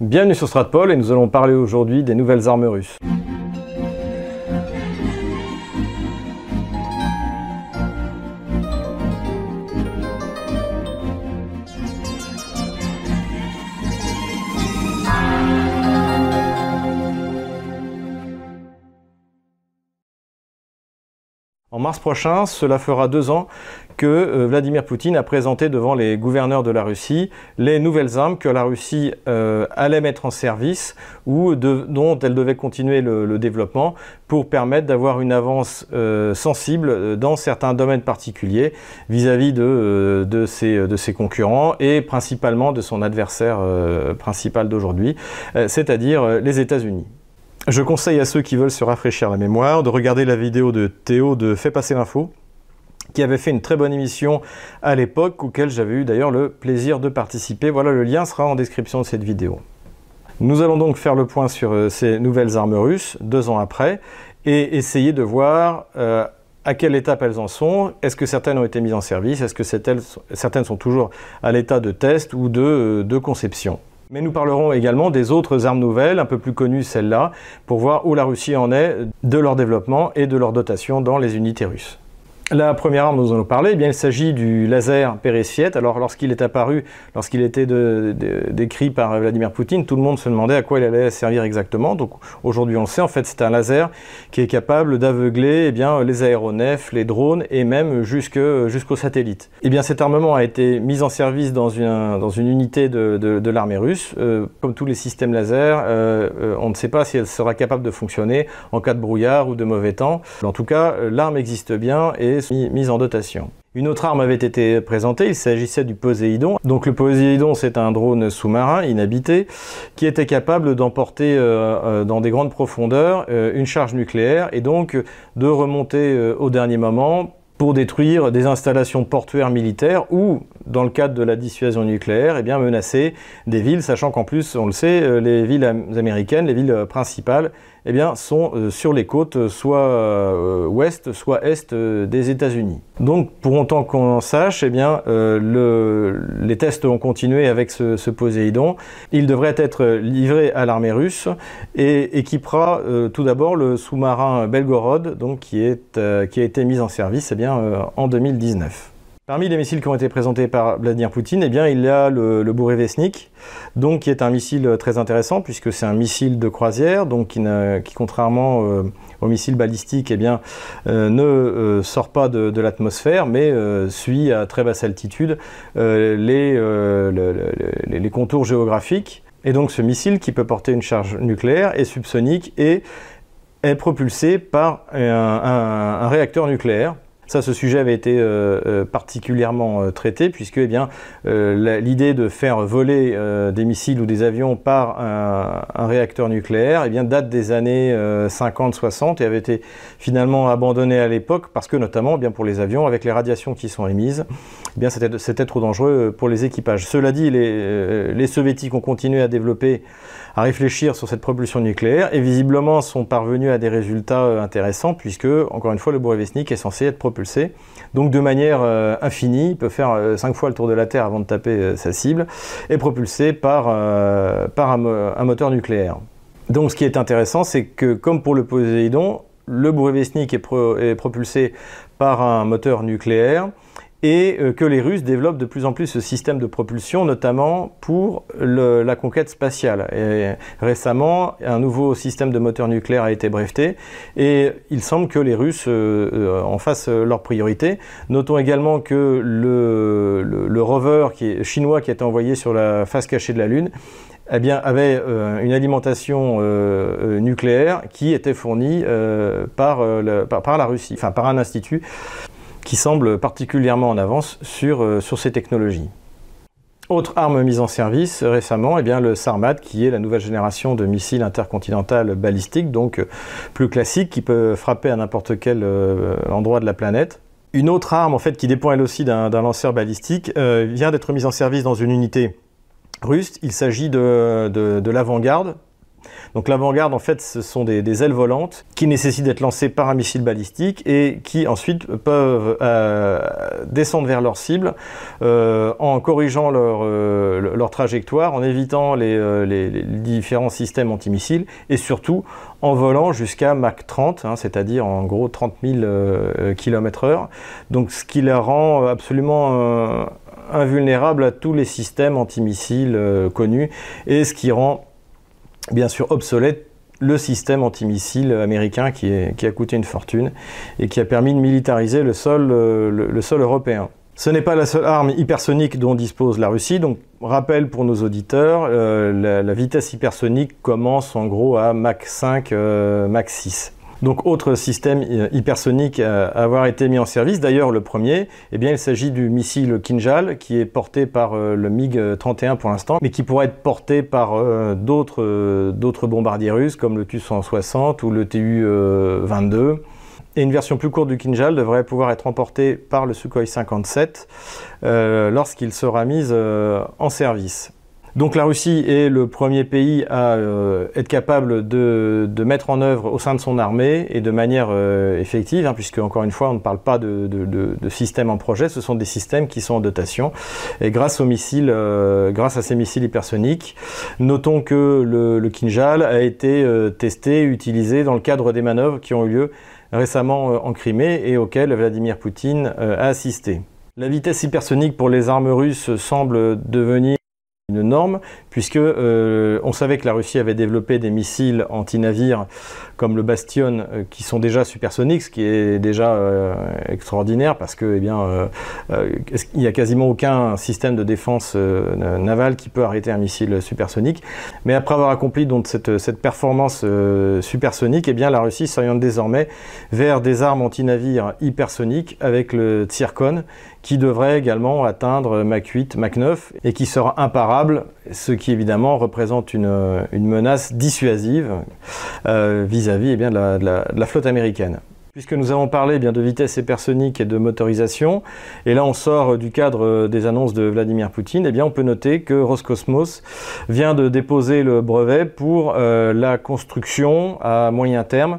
Bienvenue sur Stratpol et nous allons parler aujourd'hui des nouvelles armes russes. En mars prochain, cela fera deux ans que euh, Vladimir Poutine a présenté devant les gouverneurs de la Russie les nouvelles armes que la Russie euh, allait mettre en service ou dont elle devait continuer le, développement pour permettre d'avoir une avance euh, sensible dans certains domaines particuliers vis-à-vis de, ses, concurrents et principalement de son adversaire principal d'aujourd'hui, c'est-à-dire les États-Unis. Je conseille à ceux qui veulent se rafraîchir la mémoire de regarder la vidéo de Théo de Fait passer l'info, qui avait fait une très bonne émission à l'époque, auquel j'avais eu d'ailleurs le plaisir de participer. Voilà, le lien sera en description de cette vidéo. Nous allons donc faire le point sur euh, ces nouvelles armes russes, deux ans après, et essayer de voir euh, à quelle étape elles en sont, est-ce que certaines ont été mises en service, est-ce que certaines sont toujours à l'état de test ou de, euh, de conception? Mais nous parlerons également des autres armes nouvelles, un peu plus connues celles-là, pour voir où la Russie en est de leur développement et de leur dotation dans les unités russes. La première arme dont nous allons parler, eh bien, il s'agit du laser Peresviet. Alors, lorsqu'il est apparu, lorsqu'il était décrit par Vladimir Poutine, tout le monde se demandait à quoi il allait servir exactement. Donc, aujourd'hui, on le sait. En fait, c'est un laser qui est capable d'aveugler eh bien, les aéronefs, les drones et même jusqu'aux satellites. Eh bien, cet armement a été mis en service dans une, dans une unité de, de, l'armée russe. Euh, comme tous les systèmes laser, euh, euh, on ne sait pas si elle sera capable de fonctionner en cas de brouillard ou de mauvais temps. En tout cas, l'arme existe bien et mise en dotation. Une autre arme avait été présentée, il s'agissait du Poséidon. Donc le Poséidon, c'est un drone sous-marin inhabité qui était capable d'emporter euh, euh, dans des grandes profondeurs euh, une charge nucléaire et donc de remonter au dernier moment pour détruire des installations portuaires militaires ou, dans le cadre de la dissuasion nucléaire, eh bien, menacer des villes, sachant qu'en plus, on le sait, les villes américaines, les villes principales, eh bien, sont euh, sur les côtes soit euh, ouest, soit est euh, des États-Unis. Donc, pour autant qu'on sache, eh bien, les tests ont continué avec ce, Poséidon. Il devrait être livré à l'armée russe et équipera tout d'abord le sous-marin Belgorod, donc, qui, a été mis en service bien, en 2019. Parmi les missiles qui ont été présentés par Vladimir Poutine, eh bien, il y a le, le Bourevesnik, donc, qui est un missile très intéressant puisque c'est un missile de croisière, qui, contrairement euh, aux missiles balistiques, eh euh, ne euh, sort pas de, l'atmosphère, mais suit à très basse altitude les, les, contours géographiques. Et donc, ce missile qui peut porter une charge nucléaire est subsonique et est propulsé par un réacteur nucléaire ça, ce sujet avait été euh, euh, particulièrement euh, traité puisque eh bien, l'idée de faire voler des missiles ou des avions par un, réacteur nucléaire eh bien, date des années 50-60 et avait été finalement abandonnée à l'époque parce que notamment eh bien, pour les avions, avec les radiations qui sont émises, eh bien, c'était trop dangereux pour les équipages. Cela dit, les, soviétiques ont continué à développer à réfléchir sur cette propulsion nucléaire et visiblement sont parvenus à des résultats intéressants puisque, encore une fois, le Burevestnik est censé être propulsé. Donc de manière euh, infinie, il peut faire 5 euh, fois le tour de la Terre avant de taper sa cible et propulsé par, par un, moteur nucléaire. Donc ce qui est intéressant, c'est que comme pour le Poséidon, le Burevestnik est, est propulsé par un moteur nucléaire et euh, que les Russes développent de plus en plus ce système de propulsion, notamment pour la conquête spatiale. Récemment, un nouveau système de moteur nucléaire a été breveté, et il semble que les Russes euh, euh, en fassent leur priorité. Notons également que le, rover chinois qui a été envoyé sur la face cachée de la Lune eh avait une alimentation nucléaire qui était fournie par, la Russie, enfin par un institut qui semble particulièrement en avance sur, euh, sur ces technologies. Autre arme mise en service récemment, eh bien le Sarmat, qui est la nouvelle génération de missiles intercontinental balistiques, donc euh, plus classique, qui peut frapper à n'importe quel euh, endroit de la planète. Une autre arme, en fait, qui dépend elle aussi d'un lanceur balistique, vient d'être mise en service dans une unité russe. Il s'agit de, de l'avant-garde, Donc l'avant-garde, en fait, ce sont des, ailes volantes qui nécessitent d'être lancées par un missile balistique et qui ensuite peuvent euh, descendre vers leur cible euh, en corrigeant leur, euh, leur, trajectoire, en évitant les, différents systèmes antimissiles et surtout en volant jusqu'à Mach 30, hein, c'est-à-dire en gros 30 000 km/h. Donc ce qui la rend absolument invulnérable à tous les systèmes antimissiles connus et ce qui rend bien sûr obsolète le système antimissile américain qui, a coûté une fortune et qui a permis de militariser le sol, euh, le, sol européen. Ce n'est pas la seule arme hypersonique dont dispose la Russie. Donc, rappel pour nos auditeurs, euh, la, vitesse hypersonique commence en gros à Mach 5, Mach 6. Donc autre système euh, hypersonique à avoir été mis en service, d'ailleurs le premier, eh bien il s'agit du missile Kinjal qui est porté par euh, le MiG-31 pour l'instant, mais qui pourrait être porté par euh, d'autres bombardiers russes comme le Tu-160 ou le Tu-22. Et une version plus courte du Kinjal devrait pouvoir être emportée par le Sukhoi 57 lorsqu'il sera mis en service. Donc la Russie est le premier pays à euh, être capable de, mettre en œuvre au sein de son armée et de manière euh, effective, hein, puisque encore une fois on ne parle pas de, systèmes en projet, ce sont des systèmes qui sont en dotation. Et grâce aux missiles, euh, grâce à ces missiles hypersoniques, notons que le, le Kinjal a été testé, utilisé dans le cadre des manœuvres qui ont eu lieu récemment en Crimée et auxquelles Vladimir Poutine a assisté. La vitesse hypersonique pour les armes russes semble devenir une norme, puisque euh, on savait que la Russie avait développé des missiles anti-navires comme le Bastion, euh, qui sont déjà supersoniques, ce qui est déjà euh, extraordinaire, parce que eh bien, il n'y a quasiment aucun système de défense navale qui peut arrêter un missile supersonique. Mais après avoir accompli donc cette, performance supersonique, eh bien, la Russie s'oriente désormais vers des armes anti-navires hypersoniques avec le Tsirkon, qui devrait également atteindre Mach 8, Mach 9 et qui sera imparable, ce qui évidemment représente une, menace dissuasive euh, vis-à-vis eh de, la, flotte américaine. Puisque nous avons parlé eh bien, de vitesse hypersonique et de motorisation, et là on sort du cadre des annonces de Vladimir Poutine, eh bien on peut noter que Roscosmos vient de déposer le brevet pour euh, la construction à moyen terme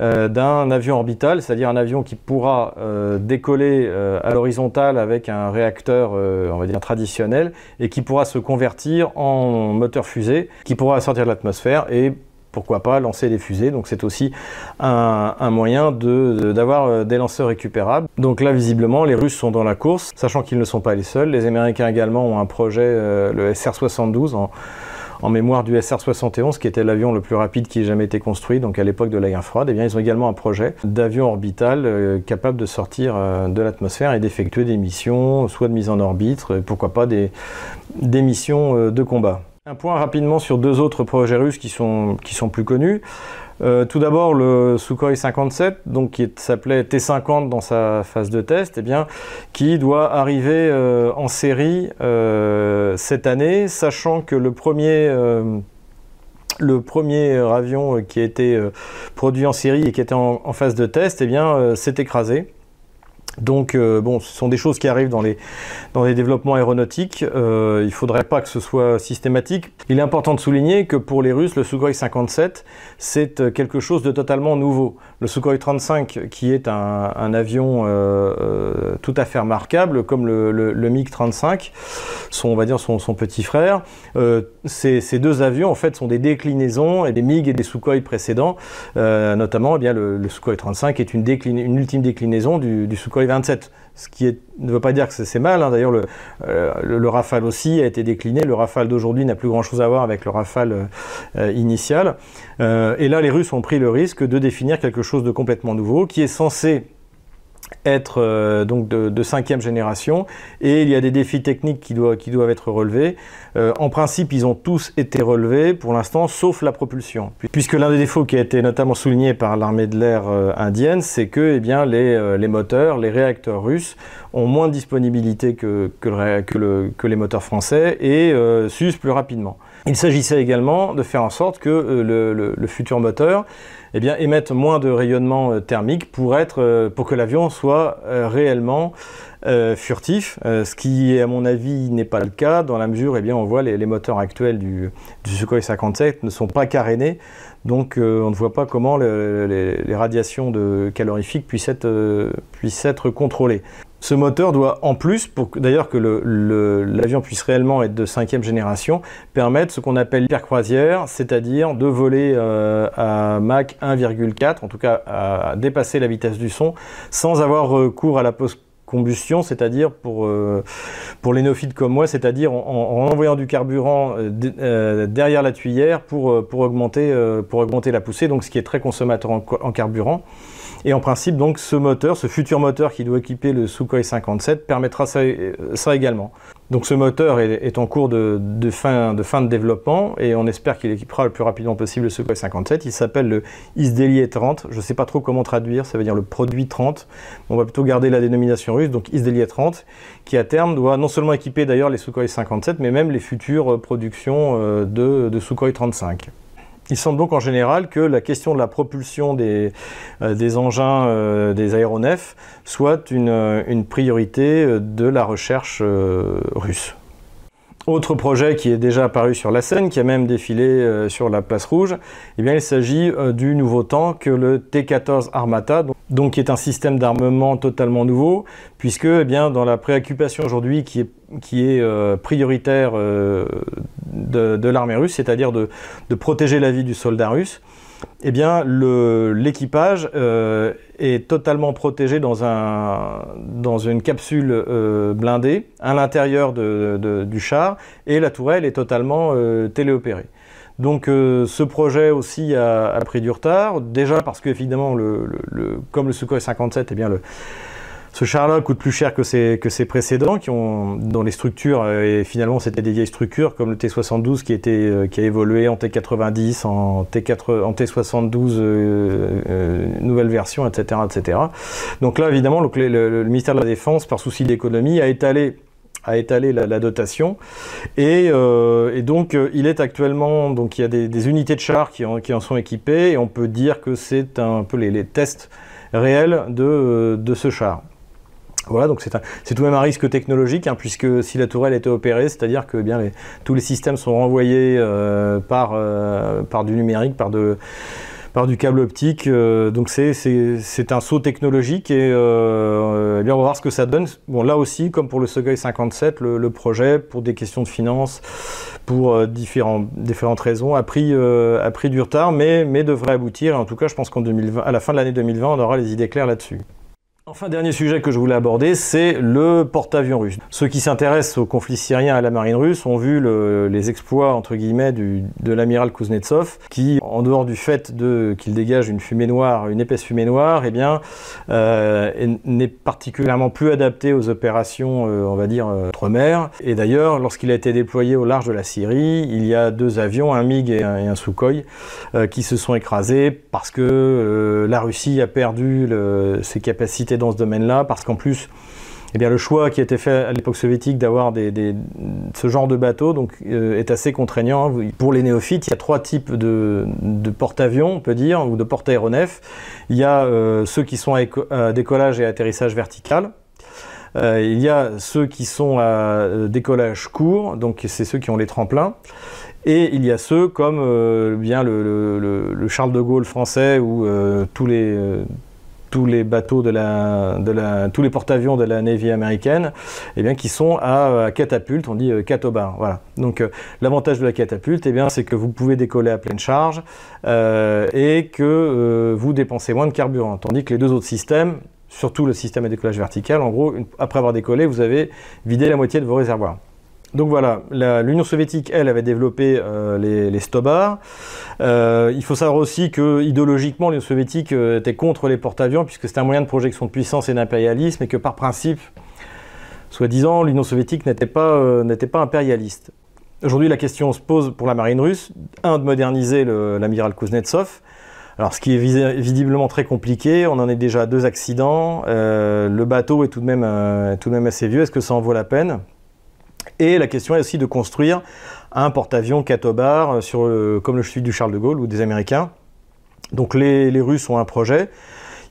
euh, d'un avion orbital, c'est-à-dire un avion qui pourra euh, décoller euh, à l'horizontale avec un réacteur, on va dire traditionnel, et qui pourra se convertir en moteur fusée, qui pourra sortir de l'atmosphère et pourquoi pas lancer des fusées. Donc c'est aussi un, moyen d'avoir des lanceurs récupérables. Donc là, visiblement, les Russes sont dans la course, sachant qu'ils ne sont pas les seuls. Les Américains également ont un projet, le SR-72, en, en mémoire du SR-71, qui était l'avion le plus rapide qui ait jamais été construit, donc à l'époque de la guerre froide, eh bien, ils ont également un projet d'avion orbital euh, capable de sortir euh, de l'atmosphère et d'effectuer des missions, soit de mise en orbite, euh, pourquoi pas des, des missions de combat. Point rapidement sur deux autres projets russes qui sont, qui sont plus connus. Euh, tout d'abord, le Sukhoi 57, donc qui s'appelait T50 dans sa phase de test, eh bien, qui doit arriver euh, en série euh, cette année, sachant que le premier avion qui a été produit en série et qui était en, en phase de test, eh bien, s'est écrasé. Donc, euh, bon, ce sont des choses qui arrivent dans les, dans les développements aéronautiques. Euh, il ne faudrait pas que ce soit systématique. Il est important de souligner que pour les Russes, le Sukhoi 57, c'est euh, quelque chose de totalement nouveau. Le Sukhoi 35, qui est un, avion tout à fait remarquable, comme le, le, le MiG-35, son, on va dire son, petit frère, ces, deux avions, en fait, sont des déclinaisons et des MiG et des Sukhoi précédents. notamment, eh bien, le, Sukhoi 35 est une, ultime déclinaison du Sukhoi 27. Ce qui ne veut pas dire que c'est mal. Hein. D'ailleurs, euh, le, Rafale aussi a été décliné. Le Rafale d'aujourd'hui n'a plus grand-chose à voir avec le Rafale euh, initial. Euh, et là, les Russes ont pris le risque de définir quelque chose de complètement nouveau qui est censé être euh, donc de, cinquième génération et il y a des défis techniques qui doivent, être relevés. Euh, en principe, ils ont tous été relevés pour l'instant, sauf la propulsion. Puisque l'un des défauts qui a été notamment souligné par l'armée de l'air euh, indienne, c'est que eh les, moteurs, les réacteurs russes ont moins de disponibilité que, les moteurs français et s'usent plus rapidement. Il s'agissait également de faire en sorte que le, futur moteur eh bien, émette moins de rayonnement thermique pour, être, pour que l'avion soit réellement furtif, ce qui, à mon avis, n'est pas le cas dans la mesure, eh bien, on voit les, moteurs actuels du, du Sukhoi 57 ne sont pas carénés, donc euh, on ne voit pas comment les, radiations calorifiques euh, puissent être contrôlées. Ce moteur doit, en plus, pour d'ailleurs que l'avion puisse réellement être de cinquième génération, permettre ce qu'on appelle l'hypercroisière, c'est-à-dire de voler euh, à Mach 1,4, en tout cas à dépasser la vitesse du son, sans avoir recours à la post combustion, c'est-à-dire pour, euh, pour les néophytes comme moi, c'est-à-dire en, envoyant du carburant euh, euh, derrière la tuyère pour, pour, augmenter, pour augmenter la poussée, donc ce qui est très consommateur en carburant. Et en principe, donc, ce moteur, ce futur moteur qui doit équiper le Sukhoi 57 permettra ça, également. Donc ce moteur est, en cours de, fin, de, développement et on espère qu'il équipera le plus rapidement possible le Sukhoi 57. Il s'appelle le Isdelier 30. Je ne sais pas trop comment traduire, ça veut dire le produit 30. On va plutôt garder la dénomination russe, donc Isdelier 30, qui à terme doit non seulement équiper d'ailleurs les Sukhoi 57, mais même les futures productions euh, de Sukhoi 35. Il semble donc en général que la question de la propulsion des, euh, engins euh, des aéronefs soit une, une, priorité euh, de la recherche russe. Autre projet qui est déjà apparu sur la scène, qui a même défilé euh, sur la place rouge, eh bien, il s'agit euh, du nouveau tank, le T-14 Armata, donc, qui est un système d'armement totalement nouveau, puisque eh bien, dans la préoccupation aujourd'hui qui est, euh, prioritaire de, l'armée russe, c'est-à-dire de, protéger la vie du soldat russe, eh bien, l'équipage euh, est totalement protégé dans, un, une capsule euh, blindée à l'intérieur du char et la tourelle est totalement euh, téléopérée. Donc ce projet aussi a, pris du retard, déjà parce que évidemment, le, comme le Sukhoi 57, eh bien, le, ce char-là coûte plus cher que ses, précédents, qui ont, dans les structures, euh, et finalement c'était des vieilles structures, comme le T72 qui, était, euh, qui a évolué en T90, en, T4, en T72 euh, nouvelle version, etc., etc. Donc là, évidemment, le, ministère de la Défense, par souci d'économie, a étalé la, dotation et, donc il est actuellement donc il y a des, unités de chars qui en, sont équipées et on peut dire que c'est un peu les, tests réels de ce char. Voilà, donc c'est tout de même un risque technologique, hein, puisque si la tourelle était opérée, c'est-à-dire que eh bien tous les systèmes sont renvoyés euh, par, euh, par du numérique, par, de, par du câble optique. Euh, donc c'est un saut technologique et, on va voir ce que ça donne. Bon, là aussi, comme pour le Sogei 57, le, projet, pour des questions de finances, pour différents, différentes raisons, a pris, a pris du retard, mais, mais devrait aboutir. En tout cas, je pense qu'à la fin de l'année 2020, on aura les idées claires là-dessus. Enfin, dernier sujet que je voulais aborder, c'est le porte-avions russe. Ceux qui s'intéressent au conflit syrien et à la marine russe ont vu les exploits, entre guillemets, de l'amiral Kuznetsov, qui, en dehors du fait qu'il dégage une fumée noire, une épaisse fumée noire, eh bien, euh, n'est particulièrement plus adapté aux opérations, euh, on va dire, euh, outre-mer. Et d'ailleurs, lorsqu'il a été déployé au large de la Syrie, il y a deux avions, un MiG et un, Sukhoi, qui se sont écrasés parce que la Russie a perdu ses capacités dans ce domaine-là, parce qu'en plus, eh bien, le choix qui a été fait à l'époque soviétique d'avoir des, ce genre de bateau donc, euh, est assez contraignant. Pour les néophytes, il y a trois types de, porte-avions, on peut dire, ou de porte-aéronefs. Il y a euh, ceux qui sont à, décollage et atterrissage vertical. Euh, il y a ceux qui sont à décollage court, donc c'est ceux qui ont les tremplins. Et il y a ceux comme bien le, le, Charles de Gaulle français ou tous les tous les bateaux de la, tous les porte-avions de la Navy américaine, eh bien, qui sont à, catapulte, on dit euh, catobar. Voilà. Donc, euh, l'avantage de la catapulte, eh bien, c'est que vous pouvez décoller à pleine charge euh, et que vous dépensez moins de carburant. Tandis que les deux autres systèmes, surtout le système à décollage vertical, en gros, après avoir décollé, vous avez vidé la moitié de vos réservoirs. Donc voilà, l'Union soviétique, elle, avait développé euh, les, les, Stobars. Euh, il faut savoir aussi que idéologiquement, l'Union soviétique euh, était contre les porte-avions, puisque c'était un moyen de projection de puissance et d'impérialisme, et que par principe, soi-disant, l'Union soviétique n'était pas, impérialiste. Aujourd'hui, la question se pose pour la marine russe, un, de moderniser l'amiral Kuznetsov, alors, ce qui est visiblement très compliqué, on en est déjà à deux accidents. le bateau est tout de même, tout de même assez vieux. Est-ce que ça en vaut la peine? Et la question est aussi de construire un porte-avions Katobar sur comme le chef du Charles de Gaulle ou des Américains. Donc les, Russes ont un projet.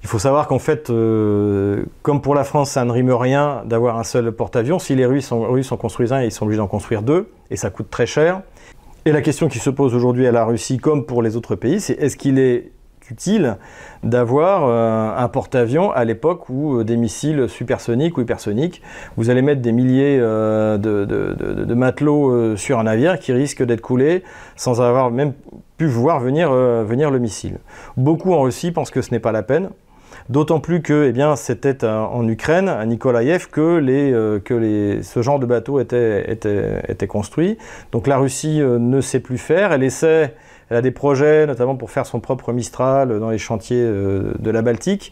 Il faut savoir qu'en fait, euh, comme pour la France, ça ne rime rien d'avoir un seul porte-avions. Si les Russes en construisent un, ils sont obligés d'en construire deux, et ça coûte très cher. Et la question qui se pose aujourd'hui à la Russie, comme pour les autres pays, c'est est-ce qu'il est utile d'avoir euh, un porte-avions à l'époque où euh, des missiles supersoniques ou hypersoniques, vous allez mettre des milliers de, de, matelots sur un navire qui risque d'être coulé sans avoir même pu voir venir, venir le missile. Beaucoup en Russie pensent que ce n'est pas la peine. D'autant plus que eh bien, c'était en Ukraine, à Nikolaïev, que, les, euh, que les, ce genre de bateau était, était, construit. Donc la Russie euh, ne sait plus faire. Elle essaie elle a des projets, notamment pour faire son propre Mistral dans les chantiers euh, de la Baltique.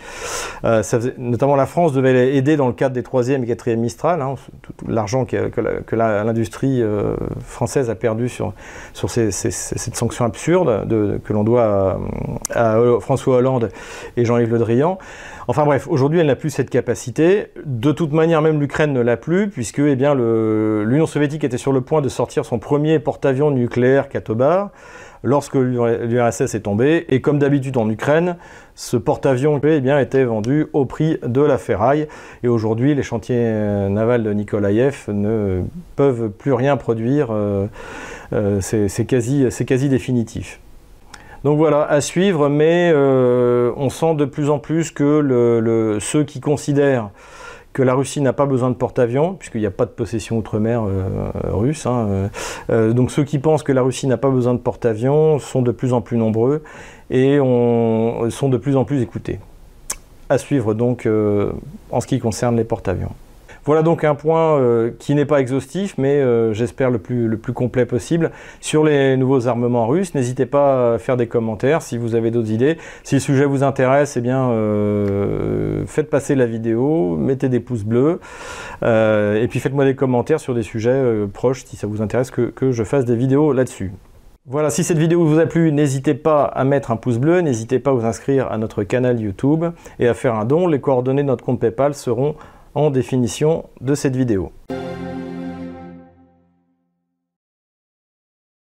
Euh, notamment la France devait aider dans le cadre des troisième et quatrième Mistral. Hein, L'argent que, l'industrie euh, française a perdu sur, sur ces, cette sanction absurde de, que l'on doit à, François Hollande et Jean-Yves Le Drian. Enfin bref, aujourd'hui elle n'a plus cette capacité. De toute manière, même l'Ukraine ne l'a plus, puisque eh l'Union soviétique était sur le point de sortir son premier porte-avions nucléaire Katobar lorsque l'URSS est tombé. Et comme d'habitude en Ukraine, ce porte-avions eh bien, était vendu au prix de la ferraille. Et aujourd'hui, les chantiers euh, navals de Nikolaïev ne peuvent plus rien produire. Euh, euh, c'est quasi, définitif. Donc voilà, à suivre, mais on sent de plus en plus que ceux qui considèrent la Russie n'a pas besoin de porte-avions, puisqu'il n'y a pas de possession outre-mer euh, russe. Hein, euh, euh, donc ceux qui pensent que la Russie n'a pas besoin de porte-avions sont de plus en plus nombreux et sont de plus en plus écoutés. À suivre donc en ce qui concerne les porte-avions. Voilà donc un point euh, qui n'est pas exhaustif, mais euh, j'espère le plus, le plus complet possible sur les nouveaux armements russes. N'hésitez pas à faire des commentaires si vous avez d'autres idées. Si le sujet vous intéresse, eh euh, faites passer la vidéo, mettez des pouces bleus, et puis faites-moi des commentaires sur des sujets proches si ça vous intéresse que, que je fasse des vidéos là-dessus. Voilà, si cette vidéo vous a plu, n'hésitez pas à mettre un pouce bleu, n'hésitez pas à vous inscrire à notre canal YouTube et à faire un don. Les coordonnées de notre compte PayPal seront en définition de cette vidéo.